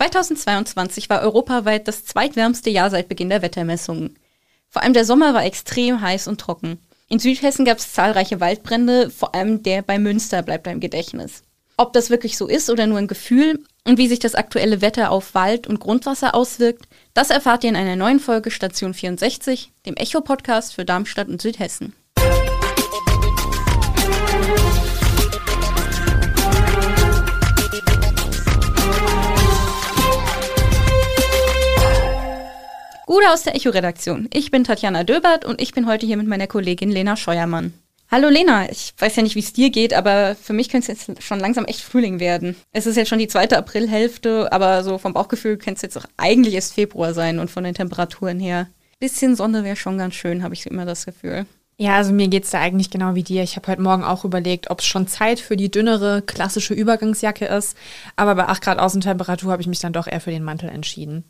2022 war europaweit das zweitwärmste Jahr seit Beginn der Wettermessungen. Vor allem der Sommer war extrem heiß und trocken. In Südhessen gab es zahlreiche Waldbrände, vor allem der bei Münster bleibt im Gedächtnis. Ob das wirklich so ist oder nur ein Gefühl und wie sich das aktuelle Wetter auf Wald und Grundwasser auswirkt, das erfahrt ihr in einer neuen Folge Station 64, dem Echo-Podcast für Darmstadt und Südhessen. Gute aus der Echo-Redaktion. Ich bin Tatjana Döbert und ich bin heute hier mit meiner Kollegin Lena Scheuermann. Hallo Lena, ich weiß ja nicht, wie es dir geht, aber für mich könnte es jetzt schon langsam echt Frühling werden. Es ist jetzt schon die zweite Aprilhälfte, aber so vom Bauchgefühl könnte es jetzt auch eigentlich erst Februar sein und von den Temperaturen her. Bisschen Sonne wäre schon ganz schön, habe ich immer das Gefühl. Ja, also mir geht's da eigentlich genau wie dir. Ich habe heute Morgen auch überlegt, ob es schon Zeit für die dünnere, klassische Übergangsjacke ist. Aber bei 8 Grad Außentemperatur habe ich mich dann doch eher für den Mantel entschieden.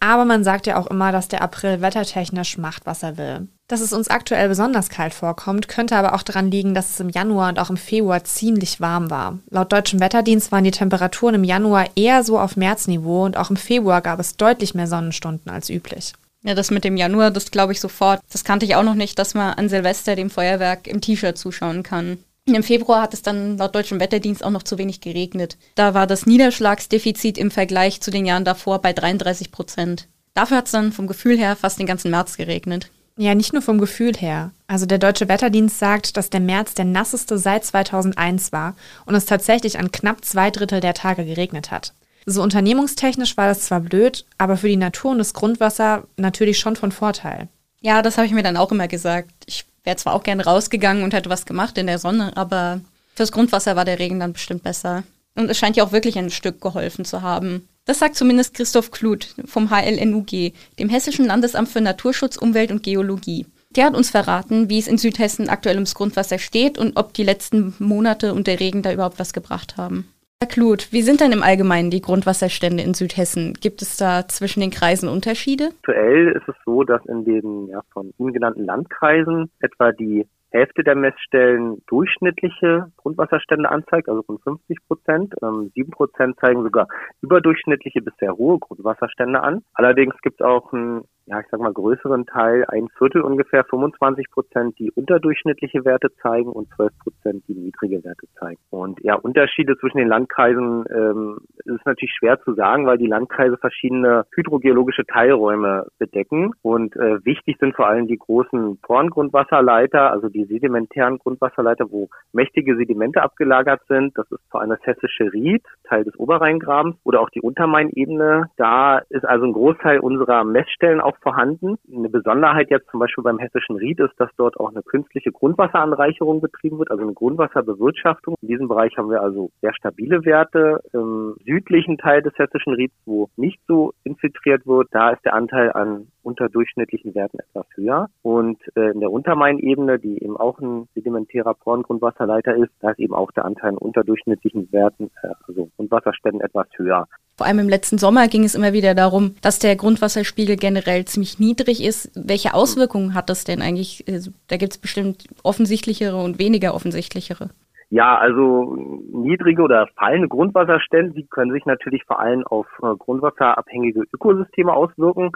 Aber man sagt ja auch immer, dass der April wettertechnisch macht, was er will. Dass es uns aktuell besonders kalt vorkommt, könnte aber auch daran liegen, dass es im Januar und auch im Februar ziemlich warm war. Laut deutschem Wetterdienst waren die Temperaturen im Januar eher so auf Märzniveau und auch im Februar gab es deutlich mehr Sonnenstunden als üblich. Ja, das mit dem Januar, das glaube ich sofort. Das kannte ich auch noch nicht, dass man an Silvester dem Feuerwerk im T-Shirt zuschauen kann. Im Februar hat es dann laut deutschem Wetterdienst auch noch zu wenig geregnet. Da war das Niederschlagsdefizit im Vergleich zu den Jahren davor bei 33 Prozent. Dafür hat es dann vom Gefühl her fast den ganzen März geregnet. Ja, nicht nur vom Gefühl her. Also der Deutsche Wetterdienst sagt, dass der März der nasseste seit 2001 war und es tatsächlich an knapp zwei Drittel der Tage geregnet hat. So unternehmungstechnisch war das zwar blöd, aber für die Natur und das Grundwasser natürlich schon von Vorteil. Ja, das habe ich mir dann auch immer gesagt. Ich wäre zwar auch gern rausgegangen und hätte was gemacht in der Sonne, aber fürs Grundwasser war der Regen dann bestimmt besser. Und es scheint ja auch wirklich ein Stück geholfen zu haben. Das sagt zumindest Christoph Kluth vom HLNUG, dem Hessischen Landesamt für Naturschutz, Umwelt und Geologie. Der hat uns verraten, wie es in Südhessen aktuell ums Grundwasser steht und ob die letzten Monate und der Regen da überhaupt was gebracht haben. Herr Kluth, wie sind denn im Allgemeinen die Grundwasserstände in Südhessen? Gibt es da zwischen den Kreisen Unterschiede? Aktuell ist es so, dass in den ja, von Ihnen genannten Landkreisen etwa die Hälfte der Messstellen durchschnittliche Grundwasserstände anzeigt, also von 50 Prozent. Ähm, sieben Prozent zeigen sogar überdurchschnittliche bis sehr hohe Grundwasserstände an. Allerdings gibt es auch einen ja, ich sag mal, größeren Teil, ein Viertel ungefähr, 25 Prozent, die unterdurchschnittliche Werte zeigen und 12 Prozent, die niedrige Werte zeigen. Und ja, Unterschiede zwischen den Landkreisen ähm, ist natürlich schwer zu sagen, weil die Landkreise verschiedene hydrogeologische Teilräume bedecken. Und äh, wichtig sind vor allem die großen Porngrundwasserleiter, also die sedimentären Grundwasserleiter, wo mächtige Sedimente abgelagert sind. Das ist vor allem das hessische Ried, Teil des Oberrheingrabens, oder auch die Untermainebene. Da ist also ein Großteil unserer Messstellen auch auch vorhanden. Eine Besonderheit jetzt zum Beispiel beim Hessischen Ried ist, dass dort auch eine künstliche Grundwasseranreicherung betrieben wird, also eine Grundwasserbewirtschaftung. In diesem Bereich haben wir also sehr stabile Werte. Im südlichen Teil des Hessischen Rieds, wo nicht so infiltriert wird, da ist der Anteil an unterdurchschnittlichen Werten etwas höher. Und äh, in der Untermainebene, die eben auch ein sedimentärer Porngrundwasserleiter ist, da ist eben auch der Anteil an unterdurchschnittlichen Werten, äh, also Grundwasserständen etwas höher. Vor allem im letzten Sommer ging es immer wieder darum, dass der Grundwasserspiegel generell ziemlich niedrig ist. Welche Auswirkungen hat das denn eigentlich? Also, da gibt es bestimmt offensichtlichere und weniger offensichtlichere. Ja, also niedrige oder fallende Grundwasserstände, die können sich natürlich vor allem auf äh, grundwasserabhängige Ökosysteme auswirken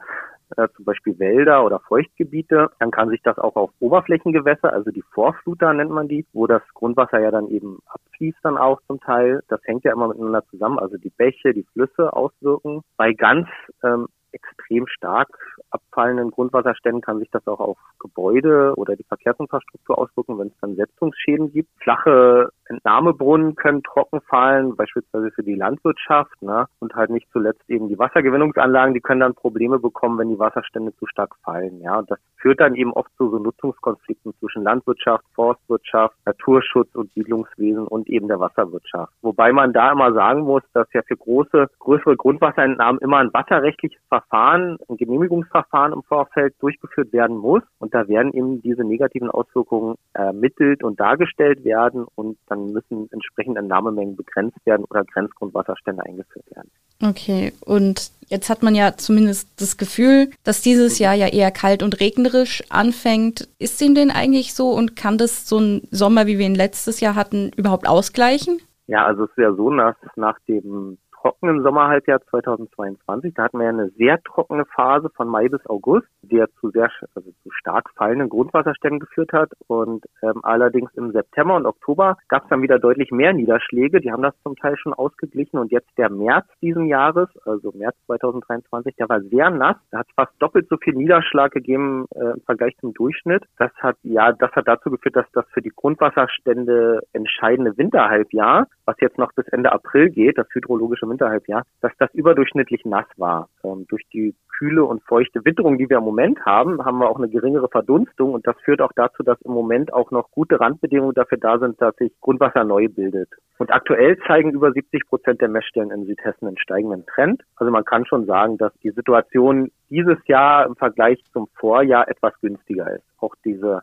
äh, zum Beispiel Wälder oder Feuchtgebiete, dann kann sich das auch auf Oberflächengewässer, also die Vorfluter nennt man die, wo das Grundwasser ja dann eben abfließt dann auch zum Teil. Das hängt ja immer miteinander zusammen, also die Bäche, die Flüsse auswirken. Bei ganz ähm, extrem stark abfallenden Grundwasserständen kann sich das auch auf Gebäude oder die Verkehrsinfrastruktur auswirken, wenn es dann Setzungsschäden gibt. Flache Entnahmebrunnen können trocken fallen, beispielsweise für die Landwirtschaft, ne? und halt nicht zuletzt eben die Wassergewinnungsanlagen, die können dann Probleme bekommen, wenn die Wasserstände zu stark fallen. Ja, und das führt dann eben oft zu so Nutzungskonflikten zwischen Landwirtschaft, Forstwirtschaft, Naturschutz und Siedlungswesen und eben der Wasserwirtschaft. Wobei man da immer sagen muss, dass ja für große, größere Grundwasserentnahmen immer ein wasserrechtliches ein Genehmigungsverfahren im Vorfeld durchgeführt werden muss. Und da werden eben diese negativen Auswirkungen ermittelt und dargestellt werden und dann müssen entsprechende Entnahmemengen begrenzt werden oder Grenzgrundwasserstände eingeführt werden. Okay, und jetzt hat man ja zumindest das Gefühl, dass dieses Jahr ja eher kalt und regnerisch anfängt. Ist dem denn eigentlich so und kann das so ein Sommer, wie wir ihn letztes Jahr hatten, überhaupt ausgleichen? Ja, also es ist ja so, dass nach dem trockenen Sommerhalbjahr 2022. Da hatten wir ja eine sehr trockene Phase von Mai bis August, die ja zu sehr also zu stark fallenden Grundwasserständen geführt hat. Und ähm, allerdings im September und Oktober gab es dann wieder deutlich mehr Niederschläge. Die haben das zum Teil schon ausgeglichen. Und jetzt der März diesen Jahres, also März 2023, der war sehr nass. Da hat fast doppelt so viel Niederschlag gegeben äh, im Vergleich zum Durchschnitt. Das hat ja, das hat dazu geführt, dass das für die Grundwasserstände entscheidende Winterhalbjahr, was jetzt noch bis Ende April geht, das hydrologische Winterhalbjahr, dass das überdurchschnittlich nass war. Ähm, durch die kühle und feuchte Witterung, die wir im Moment haben, haben wir auch eine geringere Verdunstung und das führt auch dazu, dass im Moment auch noch gute Randbedingungen dafür da sind, dass sich Grundwasser neu bildet. Und aktuell zeigen über 70 Prozent der Messstellen in Südhessen einen steigenden Trend. Also man kann schon sagen, dass die Situation dieses Jahr im Vergleich zum Vorjahr etwas günstiger ist. Auch diese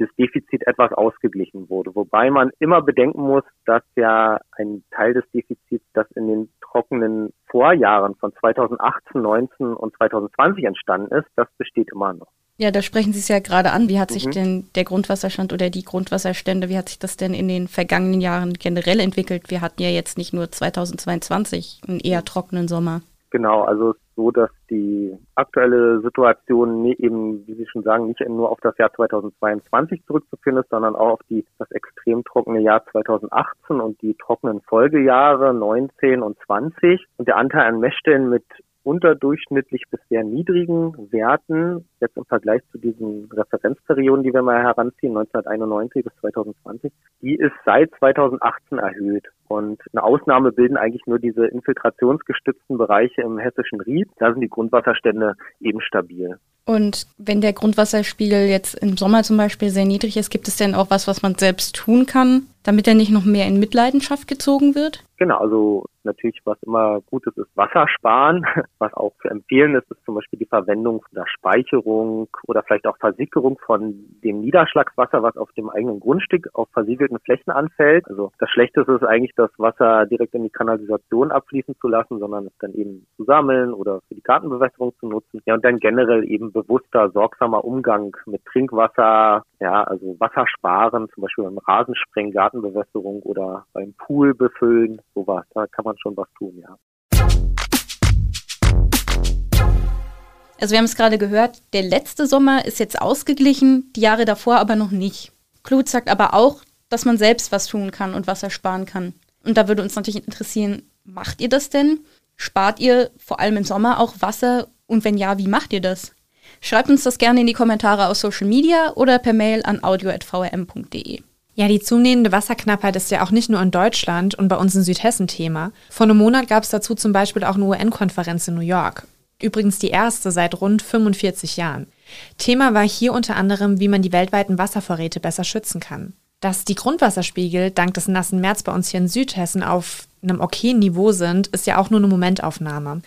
das Defizit etwas ausgeglichen wurde. Wobei man immer bedenken muss, dass ja ein Teil des Defizits, das in den trockenen Vorjahren von 2018, 19 und 2020 entstanden ist, das besteht immer noch. Ja, da sprechen Sie es ja gerade an. Wie hat sich mhm. denn der Grundwasserstand oder die Grundwasserstände, wie hat sich das denn in den vergangenen Jahren generell entwickelt? Wir hatten ja jetzt nicht nur 2022 einen eher trockenen Sommer. Genau, also es ist so, dass die aktuelle Situation eben, wie Sie schon sagen, nicht nur auf das Jahr 2022 zurückzuführen ist, sondern auch auf die, das extrem trockene Jahr 2018 und die trockenen Folgejahre 19 und 20. Und der Anteil an Messstellen mit unterdurchschnittlich bis sehr niedrigen Werten, jetzt im Vergleich zu diesen Referenzperioden, die wir mal heranziehen, 1991 bis 2020, die ist seit 2018 erhöht. Und eine Ausnahme bilden eigentlich nur diese infiltrationsgestützten Bereiche im hessischen Ried. Da sind die Grundwasserstände eben stabil. Und wenn der Grundwasserspiegel jetzt im Sommer zum Beispiel sehr niedrig ist, gibt es denn auch was, was man selbst tun kann, damit er nicht noch mehr in Mitleidenschaft gezogen wird? Genau, also natürlich, was immer gut ist, ist Wasser sparen. Was auch zu empfehlen ist, ist zum Beispiel die Verwendung der Speicherung oder vielleicht auch Versickerung von dem Niederschlagswasser, was auf dem eigenen Grundstück auf versiegelten Flächen anfällt. Also das Schlechteste ist eigentlich, das Wasser direkt in die Kanalisation abfließen zu lassen, sondern es dann eben zu sammeln oder für die Gartenbewässerung zu nutzen. Ja, und dann generell eben bewusster, sorgsamer Umgang mit Trinkwasser, ja, also Wasser sparen, zum Beispiel beim Rasensprengen, Gartenbewässerung oder beim Pool befüllen, sowas. Da kann man schon was tun, ja. Also wir haben es gerade gehört, der letzte Sommer ist jetzt ausgeglichen, die Jahre davor aber noch nicht. Klut sagt aber auch, dass man selbst was tun kann und Wasser sparen kann. Und da würde uns natürlich interessieren, macht ihr das denn? Spart ihr vor allem im Sommer auch Wasser? Und wenn ja, wie macht ihr das? Schreibt uns das gerne in die Kommentare aus Social Media oder per Mail an audio.vrm.de. Ja, die zunehmende Wasserknappheit ist ja auch nicht nur in Deutschland und bei uns in Südhessen Thema. Vor einem Monat gab es dazu zum Beispiel auch eine UN-Konferenz in New York. Übrigens die erste seit rund 45 Jahren. Thema war hier unter anderem, wie man die weltweiten Wasservorräte besser schützen kann. Dass die Grundwasserspiegel dank des nassen März bei uns hier in Südhessen auf einem okayen Niveau sind, ist ja auch nur eine Momentaufnahme.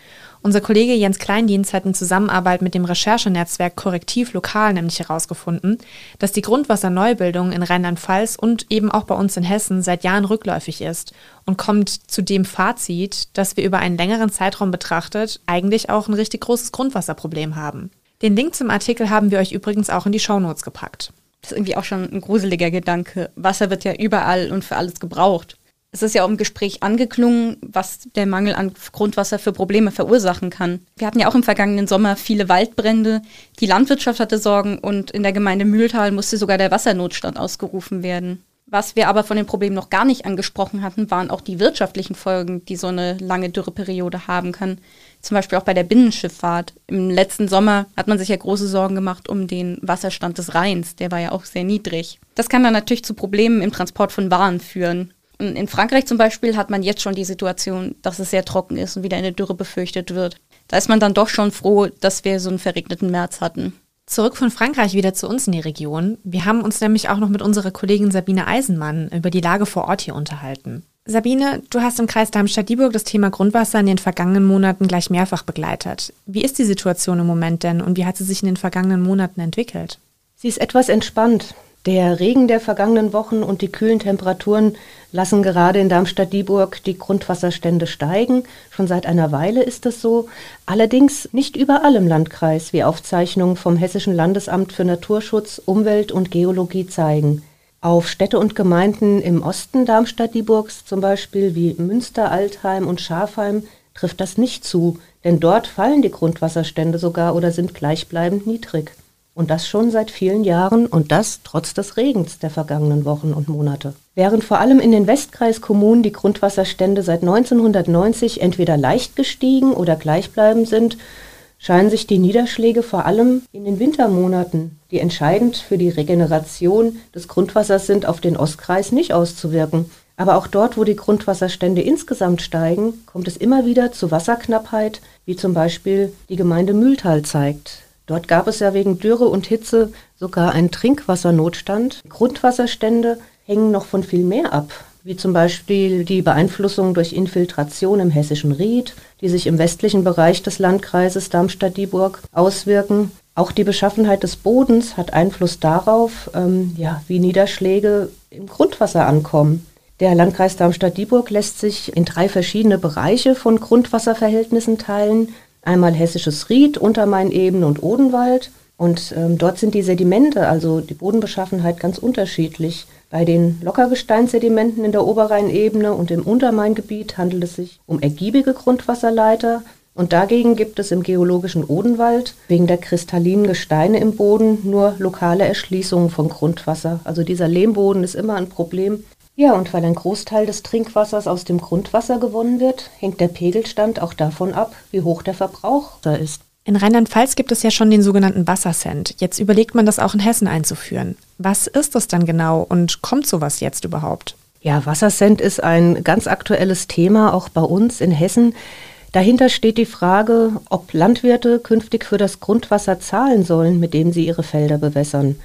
Unser Kollege Jens Kleindienst hat in Zusammenarbeit mit dem Recherchenetzwerk Korrektiv Lokal nämlich herausgefunden, dass die Grundwasserneubildung in Rheinland-Pfalz und eben auch bei uns in Hessen seit Jahren rückläufig ist und kommt zu dem Fazit, dass wir über einen längeren Zeitraum betrachtet eigentlich auch ein richtig großes Grundwasserproblem haben. Den Link zum Artikel haben wir euch übrigens auch in die Shownotes gepackt. Das ist irgendwie auch schon ein gruseliger Gedanke. Wasser wird ja überall und für alles gebraucht. Es ist ja auch im Gespräch angeklungen, was der Mangel an Grundwasser für Probleme verursachen kann. Wir hatten ja auch im vergangenen Sommer viele Waldbrände, die Landwirtschaft hatte Sorgen und in der Gemeinde Mühltal musste sogar der Wassernotstand ausgerufen werden. Was wir aber von dem Problem noch gar nicht angesprochen hatten, waren auch die wirtschaftlichen Folgen, die so eine lange Dürreperiode haben kann. Zum Beispiel auch bei der Binnenschifffahrt. Im letzten Sommer hat man sich ja große Sorgen gemacht um den Wasserstand des Rheins. Der war ja auch sehr niedrig. Das kann dann natürlich zu Problemen im Transport von Waren führen. In Frankreich zum Beispiel hat man jetzt schon die Situation, dass es sehr trocken ist und wieder eine Dürre befürchtet wird. Da ist man dann doch schon froh, dass wir so einen verregneten März hatten. Zurück von Frankreich wieder zu uns in die Region. Wir haben uns nämlich auch noch mit unserer Kollegin Sabine Eisenmann über die Lage vor Ort hier unterhalten. Sabine, du hast im Kreis Darmstadt-Dieburg das Thema Grundwasser in den vergangenen Monaten gleich mehrfach begleitet. Wie ist die Situation im Moment denn und wie hat sie sich in den vergangenen Monaten entwickelt? Sie ist etwas entspannt. Der Regen der vergangenen Wochen und die kühlen Temperaturen lassen gerade in Darmstadt-Dieburg die Grundwasserstände steigen. Schon seit einer Weile ist das so. Allerdings nicht überall im Landkreis, wie Aufzeichnungen vom Hessischen Landesamt für Naturschutz, Umwelt und Geologie zeigen. Auf Städte und Gemeinden im Osten Darmstadt-Dieburgs, zum Beispiel wie Münster, Altheim und Schafheim, trifft das nicht zu, denn dort fallen die Grundwasserstände sogar oder sind gleichbleibend niedrig. Und das schon seit vielen Jahren und das trotz des Regens der vergangenen Wochen und Monate. Während vor allem in den Westkreiskommunen die Grundwasserstände seit 1990 entweder leicht gestiegen oder gleichbleibend sind, scheinen sich die Niederschläge vor allem in den Wintermonaten, die entscheidend für die Regeneration des Grundwassers sind, auf den Ostkreis nicht auszuwirken. Aber auch dort, wo die Grundwasserstände insgesamt steigen, kommt es immer wieder zu Wasserknappheit, wie zum Beispiel die Gemeinde Mühltal zeigt. Dort gab es ja wegen Dürre und Hitze sogar einen Trinkwassernotstand. Grundwasserstände hängen noch von viel mehr ab, wie zum Beispiel die Beeinflussung durch Infiltration im hessischen Ried, die sich im westlichen Bereich des Landkreises Darmstadt-Dieburg auswirken. Auch die Beschaffenheit des Bodens hat Einfluss darauf, ähm, ja, wie Niederschläge im Grundwasser ankommen. Der Landkreis Darmstadt-Dieburg lässt sich in drei verschiedene Bereiche von Grundwasserverhältnissen teilen einmal Hessisches Ried, Untermainebene und Odenwald. Und ähm, dort sind die Sedimente, also die Bodenbeschaffenheit, ganz unterschiedlich. Bei den Lockergesteinssedimenten in der Oberrheinebene und im Untermaingebiet handelt es sich um ergiebige Grundwasserleiter. Und dagegen gibt es im geologischen Odenwald wegen der kristallinen Gesteine im Boden nur lokale Erschließungen von Grundwasser. Also dieser Lehmboden ist immer ein Problem. Ja, und weil ein Großteil des Trinkwassers aus dem Grundwasser gewonnen wird, hängt der Pegelstand auch davon ab, wie hoch der Verbrauch da ist. In Rheinland-Pfalz gibt es ja schon den sogenannten Wassercent. Jetzt überlegt man das auch in Hessen einzuführen. Was ist das dann genau und kommt sowas jetzt überhaupt? Ja, Wassercent ist ein ganz aktuelles Thema, auch bei uns in Hessen. Dahinter steht die Frage, ob Landwirte künftig für das Grundwasser zahlen sollen, mit dem sie ihre Felder bewässern.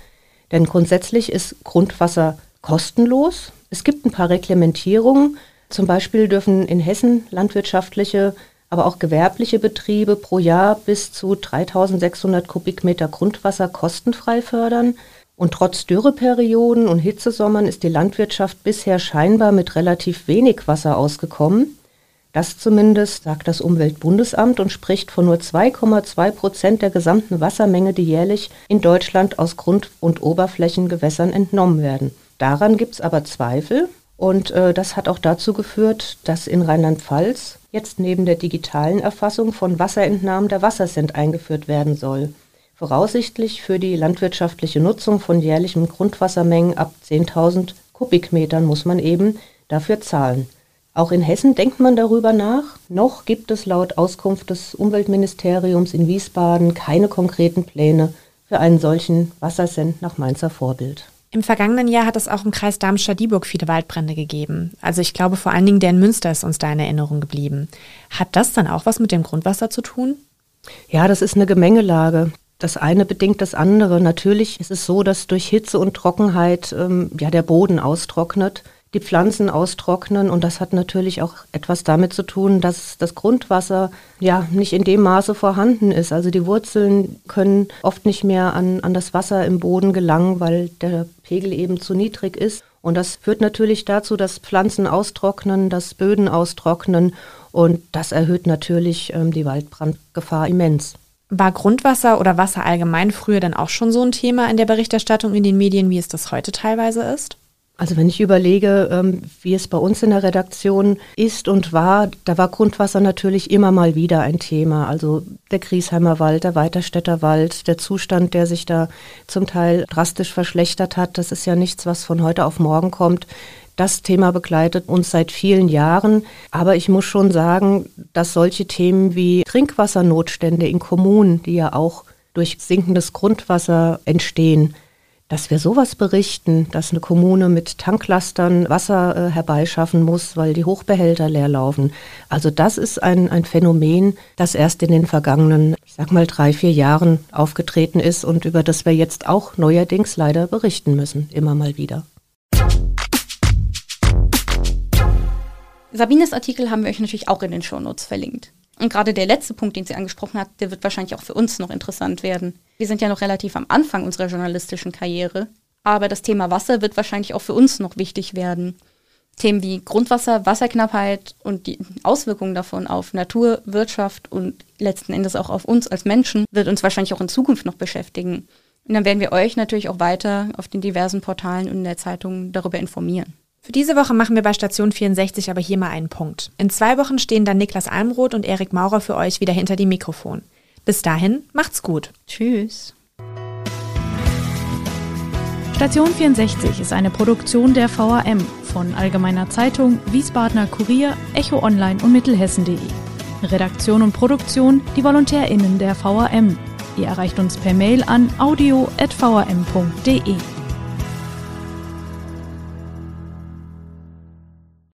Denn grundsätzlich ist Grundwasser kostenlos, es gibt ein paar Reglementierungen. Zum Beispiel dürfen in Hessen landwirtschaftliche, aber auch gewerbliche Betriebe pro Jahr bis zu 3600 Kubikmeter Grundwasser kostenfrei fördern. Und trotz Dürreperioden und Hitzesommern ist die Landwirtschaft bisher scheinbar mit relativ wenig Wasser ausgekommen. Das zumindest sagt das Umweltbundesamt und spricht von nur 2,2 Prozent der gesamten Wassermenge, die jährlich in Deutschland aus Grund- und Oberflächengewässern entnommen werden. Daran gibt es aber Zweifel und äh, das hat auch dazu geführt, dass in Rheinland-Pfalz jetzt neben der digitalen Erfassung von Wasserentnahmen der Wassercent eingeführt werden soll. Voraussichtlich für die landwirtschaftliche Nutzung von jährlichen Grundwassermengen ab 10.000 Kubikmetern muss man eben dafür zahlen. Auch in Hessen denkt man darüber nach. Noch gibt es laut Auskunft des Umweltministeriums in Wiesbaden keine konkreten Pläne für einen solchen Wassercent nach Mainzer Vorbild. Im vergangenen Jahr hat es auch im Kreis Darmstadt-Dieburg viele Waldbrände gegeben. Also ich glaube vor allen Dingen der in Münster ist uns da in Erinnerung geblieben. Hat das dann auch was mit dem Grundwasser zu tun? Ja, das ist eine Gemengelage. Das eine bedingt das andere. Natürlich ist es so, dass durch Hitze und Trockenheit ähm, ja der Boden austrocknet die Pflanzen austrocknen. Und das hat natürlich auch etwas damit zu tun, dass das Grundwasser ja nicht in dem Maße vorhanden ist. Also die Wurzeln können oft nicht mehr an, an das Wasser im Boden gelangen, weil der Pegel eben zu niedrig ist. Und das führt natürlich dazu, dass Pflanzen austrocknen, dass Böden austrocknen. Und das erhöht natürlich ähm, die Waldbrandgefahr immens. War Grundwasser oder Wasser allgemein früher dann auch schon so ein Thema in der Berichterstattung in den Medien, wie es das heute teilweise ist? Also wenn ich überlege, ähm, wie es bei uns in der Redaktion ist und war, da war Grundwasser natürlich immer mal wieder ein Thema. Also der Griesheimer Wald, der Weiterstädter Wald, der Zustand, der sich da zum Teil drastisch verschlechtert hat, das ist ja nichts, was von heute auf morgen kommt. Das Thema begleitet uns seit vielen Jahren. Aber ich muss schon sagen, dass solche Themen wie Trinkwassernotstände in Kommunen, die ja auch durch sinkendes Grundwasser entstehen, dass wir sowas berichten, dass eine Kommune mit Tanklastern Wasser äh, herbeischaffen muss, weil die Hochbehälter leer laufen. Also das ist ein, ein Phänomen, das erst in den vergangenen, ich sag mal, drei, vier Jahren aufgetreten ist und über das wir jetzt auch neuerdings leider berichten müssen, immer mal wieder. Sabines Artikel haben wir euch natürlich auch in den Shownotes verlinkt. Und gerade der letzte Punkt, den sie angesprochen hat, der wird wahrscheinlich auch für uns noch interessant werden. Wir sind ja noch relativ am Anfang unserer journalistischen Karriere, aber das Thema Wasser wird wahrscheinlich auch für uns noch wichtig werden. Themen wie Grundwasser, Wasserknappheit und die Auswirkungen davon auf Natur, Wirtschaft und letzten Endes auch auf uns als Menschen wird uns wahrscheinlich auch in Zukunft noch beschäftigen. Und dann werden wir euch natürlich auch weiter auf den diversen Portalen und in der Zeitung darüber informieren. Für diese Woche machen wir bei Station 64 aber hier mal einen Punkt. In zwei Wochen stehen dann Niklas Almroth und Erik Maurer für euch wieder hinter dem Mikrofon. Bis dahin, macht's gut. Tschüss. Station 64 ist eine Produktion der VAM von Allgemeiner Zeitung, Wiesbadener Kurier, Echo Online und Mittelhessen.de. Redaktion und Produktion die VolontärInnen der VAM. Ihr erreicht uns per Mail an audio.vam.de.